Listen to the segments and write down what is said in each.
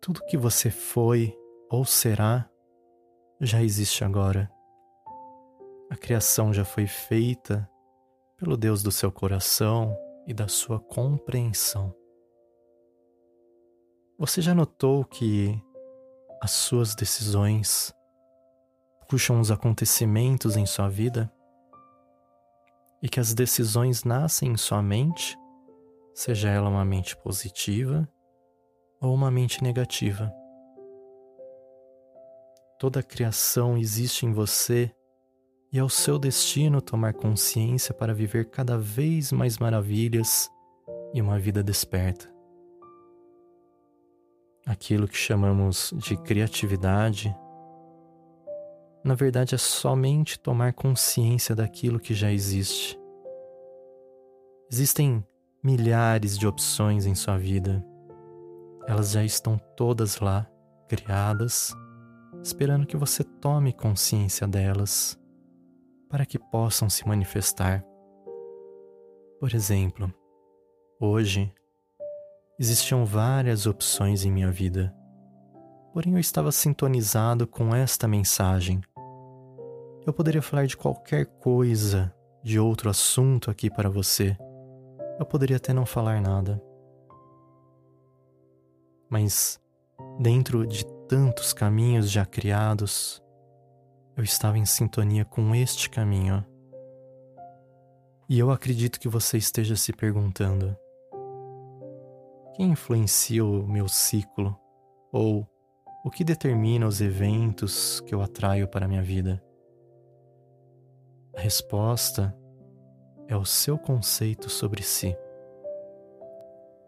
Tudo que você foi ou será já existe agora. A criação já foi feita pelo Deus do seu coração e da sua compreensão. Você já notou que as suas decisões puxam os acontecimentos em sua vida? E que as decisões nascem em sua mente, seja ela uma mente positiva ou uma mente negativa. Toda a criação existe em você e é o seu destino tomar consciência para viver cada vez mais maravilhas e uma vida desperta. Aquilo que chamamos de criatividade na verdade é somente tomar consciência daquilo que já existe. Existem milhares de opções em sua vida. Elas já estão todas lá, criadas, esperando que você tome consciência delas para que possam se manifestar. Por exemplo, hoje existiam várias opções em minha vida, porém eu estava sintonizado com esta mensagem eu poderia falar de qualquer coisa, de outro assunto aqui para você. Eu poderia até não falar nada. Mas, dentro de tantos caminhos já criados, eu estava em sintonia com este caminho. E eu acredito que você esteja se perguntando: quem influencia o meu ciclo? Ou o que determina os eventos que eu atraio para a minha vida? A resposta é o seu conceito sobre si.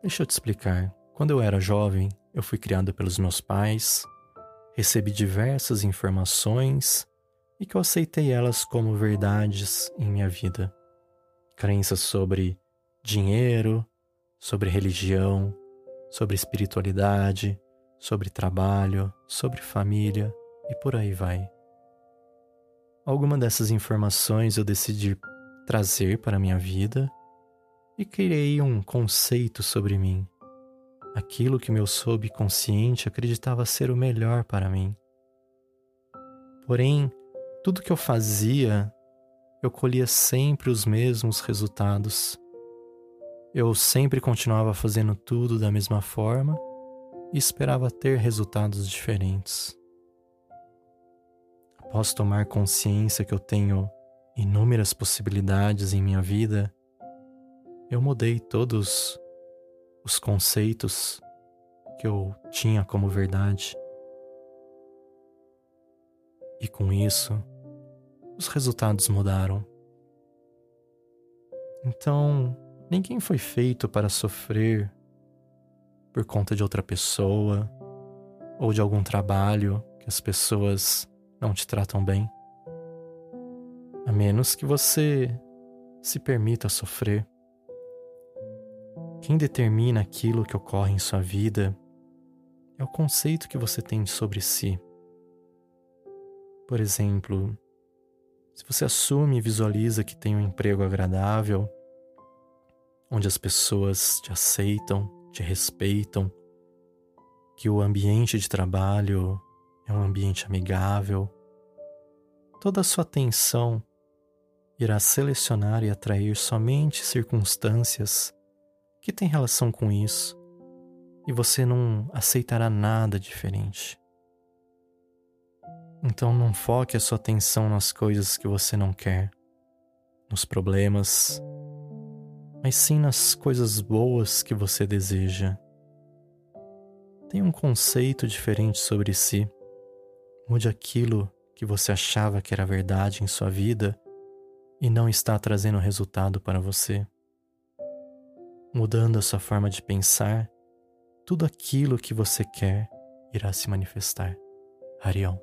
Deixa eu te explicar. Quando eu era jovem, eu fui criado pelos meus pais, recebi diversas informações e que eu aceitei elas como verdades em minha vida. Crenças sobre dinheiro, sobre religião, sobre espiritualidade, sobre trabalho, sobre família e por aí vai. Alguma dessas informações eu decidi trazer para minha vida e criei um conceito sobre mim. Aquilo que meu subconsciente acreditava ser o melhor para mim. Porém, tudo que eu fazia, eu colhia sempre os mesmos resultados. Eu sempre continuava fazendo tudo da mesma forma e esperava ter resultados diferentes. Após tomar consciência que eu tenho inúmeras possibilidades em minha vida, eu mudei todos os conceitos que eu tinha como verdade. E com isso, os resultados mudaram. Então, ninguém foi feito para sofrer por conta de outra pessoa ou de algum trabalho que as pessoas não te tratam bem. A menos que você se permita sofrer. Quem determina aquilo que ocorre em sua vida é o conceito que você tem sobre si. Por exemplo, se você assume e visualiza que tem um emprego agradável, onde as pessoas te aceitam, te respeitam, que o ambiente de trabalho é um ambiente amigável, toda a sua atenção irá selecionar e atrair somente circunstâncias que têm relação com isso e você não aceitará nada diferente. Então não foque a sua atenção nas coisas que você não quer, nos problemas, mas sim nas coisas boas que você deseja. Tenha um conceito diferente sobre si Mude aquilo que você achava que era verdade em sua vida e não está trazendo resultado para você. Mudando a sua forma de pensar, tudo aquilo que você quer irá se manifestar. Arião.